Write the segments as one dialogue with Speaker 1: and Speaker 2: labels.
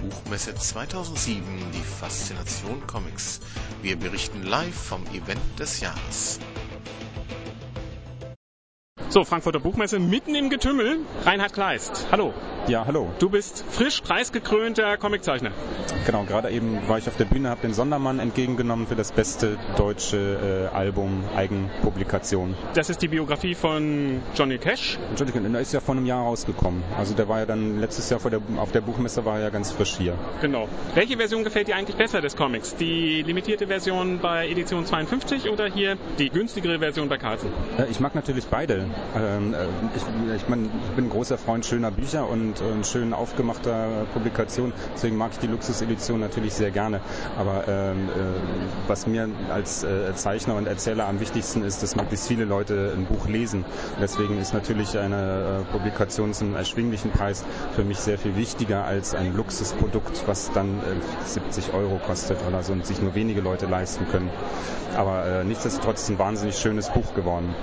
Speaker 1: Buchmesse 2007 die Faszination Comics. Wir berichten live vom Event des Jahres.
Speaker 2: So, Frankfurter Buchmesse mitten im Getümmel. Reinhard Kleist, hallo.
Speaker 3: Ja, hallo.
Speaker 2: Du bist frisch preisgekrönter Comiczeichner.
Speaker 3: Genau, gerade eben war ich auf der Bühne, habe den Sondermann entgegengenommen für das beste deutsche äh, Album Eigenpublikation.
Speaker 2: Das ist die Biografie von Johnny Cash.
Speaker 3: Johnny Cash, der ist ja vor einem Jahr rausgekommen. Also der war ja dann letztes Jahr der, auf der Buchmesse war er ja ganz frisch hier.
Speaker 2: Genau. Welche Version gefällt dir eigentlich besser des Comics? Die limitierte Version bei Edition 52 oder hier die günstigere Version bei Carlsen?
Speaker 3: Äh, ich mag natürlich beide. Ähm, äh, ich, ich, mein, ich bin ein großer Freund schöner Bücher und und schön aufgemachter Publikation. Deswegen mag ich die Luxusedition natürlich sehr gerne. Aber ähm, äh, was mir als äh, Zeichner und Erzähler am wichtigsten ist, dass möglichst viele Leute ein Buch lesen. Deswegen ist natürlich eine äh, Publikation zum erschwinglichen Preis für mich sehr viel wichtiger als ein Luxusprodukt, was dann 70 Euro kostet oder so und sich nur wenige Leute leisten können. Aber äh, nichtsdestotrotz ist ein wahnsinnig schönes Buch geworden.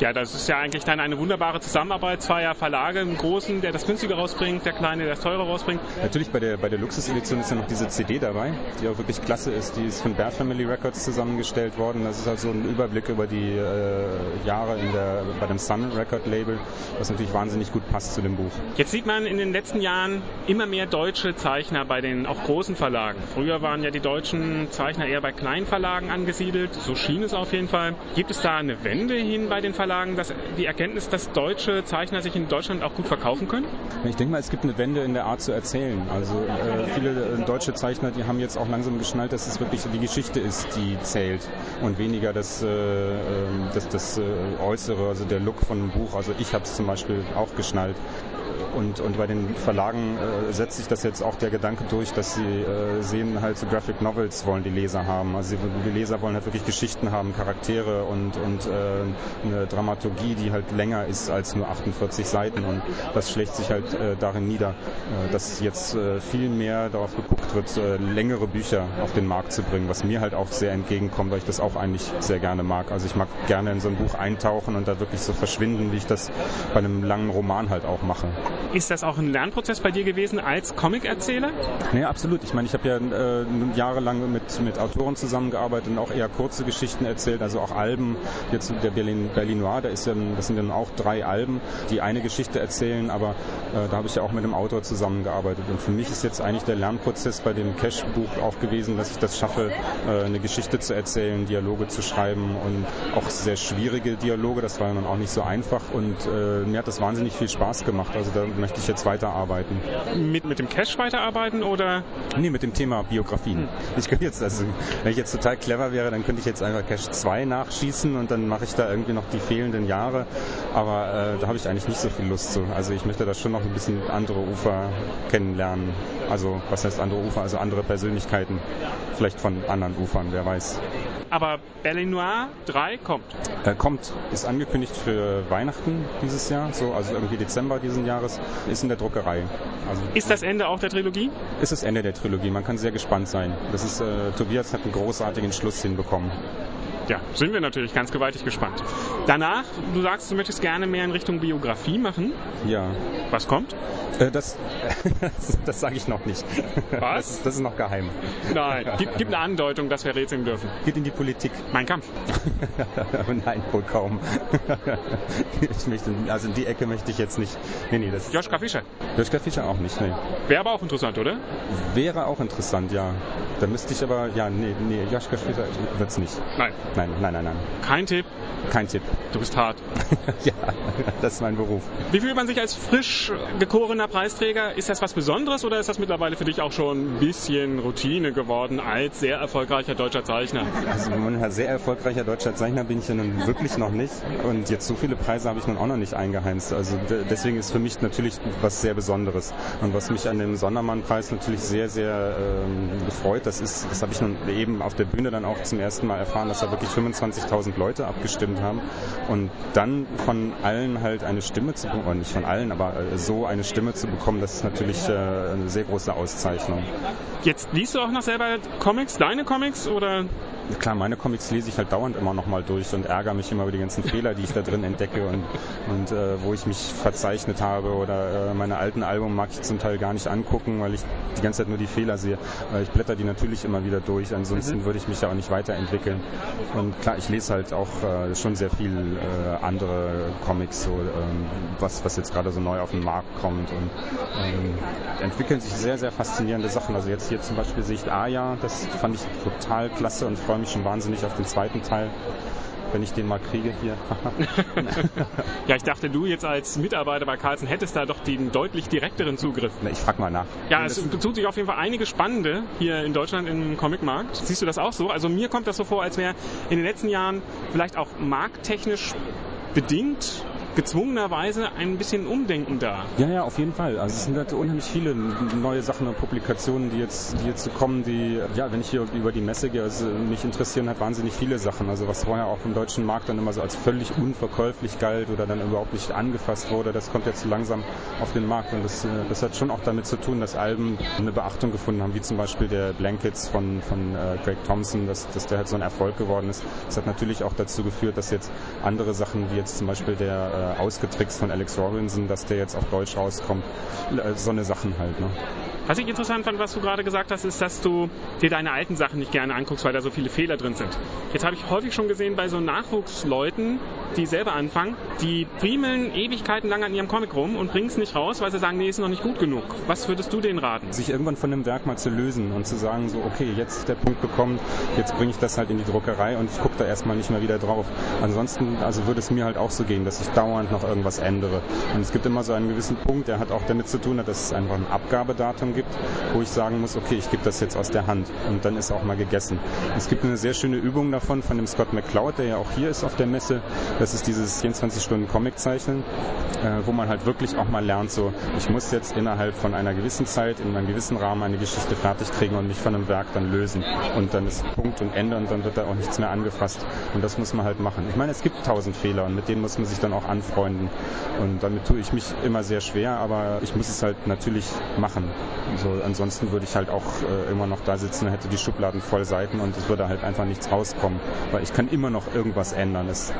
Speaker 2: Ja, das ist ja eigentlich dann eine wunderbare Zusammenarbeit zweier Verlage, einen großen, der das günstige rausbringt, der kleine, der das teure rausbringt.
Speaker 3: Natürlich bei der, bei der Luxus-Edition ist ja noch diese CD dabei, die auch wirklich klasse ist. Die ist von Bear Family Records zusammengestellt worden. Das ist halt so ein Überblick über die äh, Jahre in der, bei dem Sun Record Label, was natürlich wahnsinnig gut passt zu dem Buch.
Speaker 2: Jetzt sieht man in den letzten Jahren immer mehr deutsche Zeichner bei den auch großen Verlagen. Früher waren ja die deutschen Zeichner eher bei kleinen Verlagen angesiedelt. So schien es auf jeden Fall. Gibt es da eine Wende hin bei den Verlagen? Verlagen dass die Erkenntnis, dass deutsche Zeichner sich in Deutschland auch gut verkaufen können?
Speaker 3: Ich denke mal, es gibt eine Wende in der Art zu erzählen. Also äh, viele äh, deutsche Zeichner, die haben jetzt auch langsam geschnallt, dass es wirklich die Geschichte ist, die zählt und weniger das, äh, ähm, das, das äh, Äußere, also der Look von einem Buch. Also ich habe es zum Beispiel auch geschnallt. Und, und bei den Verlagen äh, setzt sich das jetzt auch der Gedanke durch, dass sie äh, sehen halt so Graphic Novels wollen die Leser haben. Also die Leser wollen halt wirklich Geschichten haben, Charaktere und, und äh, eine Dramaturgie, die halt länger ist als nur 48 Seiten. Und das schlägt sich halt äh, darin nieder, äh, dass jetzt äh, viel mehr darauf geguckt wird, äh, längere Bücher auf den Markt zu bringen, was mir halt auch sehr entgegenkommt, weil ich das auch eigentlich sehr gerne mag. Also ich mag gerne in so ein Buch eintauchen und da wirklich so verschwinden, wie ich das bei einem langen Roman halt auch mache.
Speaker 2: Ist das auch ein Lernprozess bei dir gewesen als Comic-Erzähler?
Speaker 3: Nee, absolut. Ich meine, ich habe ja äh, jahrelang mit, mit Autoren zusammengearbeitet und auch eher kurze Geschichten erzählt, also auch Alben. Jetzt der Berlin, Berlinois, da ist ja, das sind dann auch drei Alben, die eine Geschichte erzählen, aber äh, da habe ich ja auch mit einem Autor zusammengearbeitet. Und für mich ist jetzt eigentlich der Lernprozess bei dem Cash-Buch auch gewesen, dass ich das schaffe, äh, eine Geschichte zu erzählen, Dialoge zu schreiben und auch sehr schwierige Dialoge. Das war dann auch nicht so einfach und äh, mir hat das wahnsinnig viel Spaß gemacht. Also da möchte ich jetzt weiterarbeiten.
Speaker 2: Mit, mit dem Cash weiterarbeiten oder?
Speaker 3: Nee, mit dem Thema Biografien. Hm. Ich könnte jetzt, also wenn ich jetzt total clever wäre, dann könnte ich jetzt einfach Cash 2 nachschießen und dann mache ich da irgendwie noch die fehlenden Jahre. Aber äh, da habe ich eigentlich nicht so viel Lust zu. Also ich möchte da schon noch ein bisschen andere Ufer kennenlernen. Also was heißt andere Ufer? Also andere Persönlichkeiten. Vielleicht von anderen Ufern, wer weiß.
Speaker 2: Aber Berlin Noir 3 kommt.
Speaker 3: Äh, kommt, ist angekündigt für Weihnachten dieses Jahr, so also irgendwie Dezember diesen Jahres, ist in der Druckerei.
Speaker 2: Also, ist das Ende auch der Trilogie?
Speaker 3: Ist das Ende der Trilogie. Man kann sehr gespannt sein. Das ist, äh, Tobias hat einen großartigen Schluss hinbekommen
Speaker 2: ja, sind wir natürlich ganz gewaltig gespannt. Danach, du sagst, du möchtest gerne mehr in Richtung Biografie machen.
Speaker 3: Ja.
Speaker 2: Was kommt?
Speaker 3: Äh, das das, das sage ich noch nicht.
Speaker 2: Was?
Speaker 3: Das, das, ist noch geheim.
Speaker 2: Nein, gib, gib eine Andeutung, dass wir rätseln dürfen.
Speaker 3: Geht in die Politik.
Speaker 2: Mein Kampf.
Speaker 3: Nein, wohl kaum. ich möchte, also in die Ecke möchte ich jetzt nicht.
Speaker 2: Nee, nee, das Joschka Fischer.
Speaker 3: Joschka Fischer auch nicht, nee.
Speaker 2: Wäre aber auch interessant, oder?
Speaker 3: Wäre auch interessant, ja. Da müsste ich aber, ja, nee, nee, Joschka Fischer wird's nicht.
Speaker 2: Nein.
Speaker 3: Nein, nein, nein, nein.
Speaker 2: Kein Tipp?
Speaker 3: Kein Tipp.
Speaker 2: Du bist hart.
Speaker 3: ja, das ist mein Beruf.
Speaker 2: Wie fühlt man sich als frisch gekorener Preisträger? Ist das was Besonderes oder ist das mittlerweile für dich auch schon ein bisschen Routine geworden als sehr erfolgreicher deutscher Zeichner?
Speaker 3: Also ein sehr erfolgreicher deutscher Zeichner bin ich ja nun wirklich noch nicht. Und jetzt so viele Preise habe ich nun auch noch nicht eingeheimst. Also deswegen ist für mich natürlich was sehr Besonderes. Und was mich an dem Sondermann-Preis natürlich sehr, sehr ähm, gefreut, das ist, das habe ich nun eben auf der Bühne dann auch zum ersten Mal erfahren, dass da wirklich 25.000 Leute abgestimmt haben. Und dann von allen halt eine Stimme zu bekommen, nicht von allen, aber äh, so eine Stimme zu bekommen, das ist natürlich äh, eine sehr große Auszeichnung.
Speaker 2: Jetzt liest du auch noch selber Comics, deine Comics oder?
Speaker 3: Klar, meine Comics lese ich halt dauernd immer noch mal durch und ärgere mich immer über die ganzen Fehler, die ich da drin entdecke und, und äh, wo ich mich verzeichnet habe oder äh, meine alten Alben mag ich zum Teil gar nicht angucken, weil ich die ganze Zeit nur die Fehler sehe. Äh, ich blätter die natürlich immer wieder durch, ansonsten mhm. würde ich mich ja auch nicht weiterentwickeln. Und klar, ich lese halt auch äh, schon sehr viel äh, andere Comics, so, ähm, was, was jetzt gerade so neu auf den Markt kommt und ähm, entwickeln sich sehr, sehr faszinierende Sachen. Also jetzt hier zum Beispiel sehe ich Aya, das fand ich total klasse und freue mich schon wahnsinnig auf den zweiten Teil wenn ich den mal kriege hier.
Speaker 2: ja, ich dachte, du jetzt als Mitarbeiter bei Carlsen hättest da doch den deutlich direkteren Zugriff.
Speaker 3: Na, ich frag mal nach.
Speaker 2: Ja, es tut sich auf jeden Fall einige spannende hier in Deutschland im Comicmarkt. Siehst du das auch so? Also mir kommt das so vor, als wäre in den letzten Jahren vielleicht auch markttechnisch bedingt gezwungenerweise ein bisschen Umdenken da.
Speaker 3: Ja, ja, auf jeden Fall. Also es sind halt unheimlich viele neue Sachen und Publikationen, die jetzt, die jetzt kommen, die, ja, wenn ich hier über die Messe gehe, also mich interessieren halt wahnsinnig viele Sachen. Also was vorher auch im deutschen Markt dann immer so als völlig unverkäuflich galt oder dann überhaupt nicht angefasst wurde, das kommt jetzt langsam auf den Markt und das, äh, das hat schon auch damit zu tun, dass Alben eine Beachtung gefunden haben, wie zum Beispiel der Blankets von, von äh, Greg Thompson, dass, dass der halt so ein Erfolg geworden ist. Das hat natürlich auch dazu geführt, dass jetzt andere Sachen, wie jetzt zum Beispiel der äh, ausgetrickst von Alex Robinson, dass der jetzt auf Deutsch rauskommt. Äh, so eine Sachen halt. Ne?
Speaker 2: Was ich interessant fand, was du gerade gesagt hast, ist, dass du dir deine alten Sachen nicht gerne anguckst, weil da so viele Fehler drin sind. Jetzt habe ich häufig schon gesehen bei so Nachwuchsleuten, die selber anfangen, die friemeln Ewigkeiten lang an ihrem Comic rum und bringen es nicht raus, weil sie sagen, nee, ist noch nicht gut genug. Was würdest du denen raten?
Speaker 3: Sich irgendwann von dem Werk mal zu lösen und zu sagen, so, okay, jetzt ist der Punkt gekommen, jetzt bringe ich das halt in die Druckerei und gucke da erstmal nicht mehr wieder drauf. Ansonsten, also würde es mir halt auch so gehen, dass ich dauernd noch irgendwas ändere. Und es gibt immer so einen gewissen Punkt, der hat auch damit zu tun, dass es einfach ein Abgabedatum gibt, wo ich sagen muss, okay, ich gebe das jetzt aus der Hand und dann ist auch mal gegessen. Es gibt eine sehr schöne Übung davon von dem Scott McCloud, der ja auch hier ist auf der Messe. Das ist dieses 24 Stunden Comic zeichnen, äh, wo man halt wirklich auch mal lernt, so ich muss jetzt innerhalb von einer gewissen Zeit in einem gewissen Rahmen eine Geschichte fertig kriegen und mich von einem Werk dann lösen und dann ist Punkt und Ende und dann wird da auch nichts mehr angefasst und das muss man halt machen. Ich meine, es gibt tausend Fehler und mit denen muss man sich dann auch anfreunden und damit tue ich mich immer sehr schwer, aber ich muss es halt natürlich machen. So, ansonsten würde ich halt auch äh, immer noch da sitzen, hätte die Schubladen voll Seiten und es würde halt einfach nichts rauskommen, weil ich kann immer noch irgendwas ändern. Es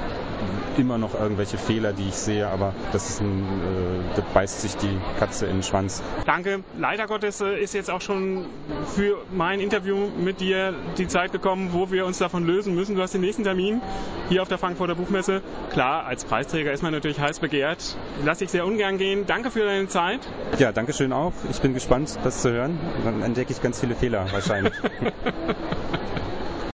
Speaker 3: immer noch irgendwelche Fehler, die ich sehe, aber das, ist ein, äh, das beißt sich die Katze in den Schwanz.
Speaker 2: Danke. Leider Gottes äh, ist jetzt auch schon für mein Interview mit dir die Zeit gekommen, wo wir uns davon lösen müssen. Du hast den nächsten Termin hier auf der Frankfurter Buchmesse. Klar, als Preisträger ist man natürlich heiß begehrt. Lass dich sehr ungern gehen. Danke für deine Zeit.
Speaker 3: Ja, danke schön auch. Ich bin gespannt, das zu hören. Dann entdecke ich ganz viele Fehler wahrscheinlich.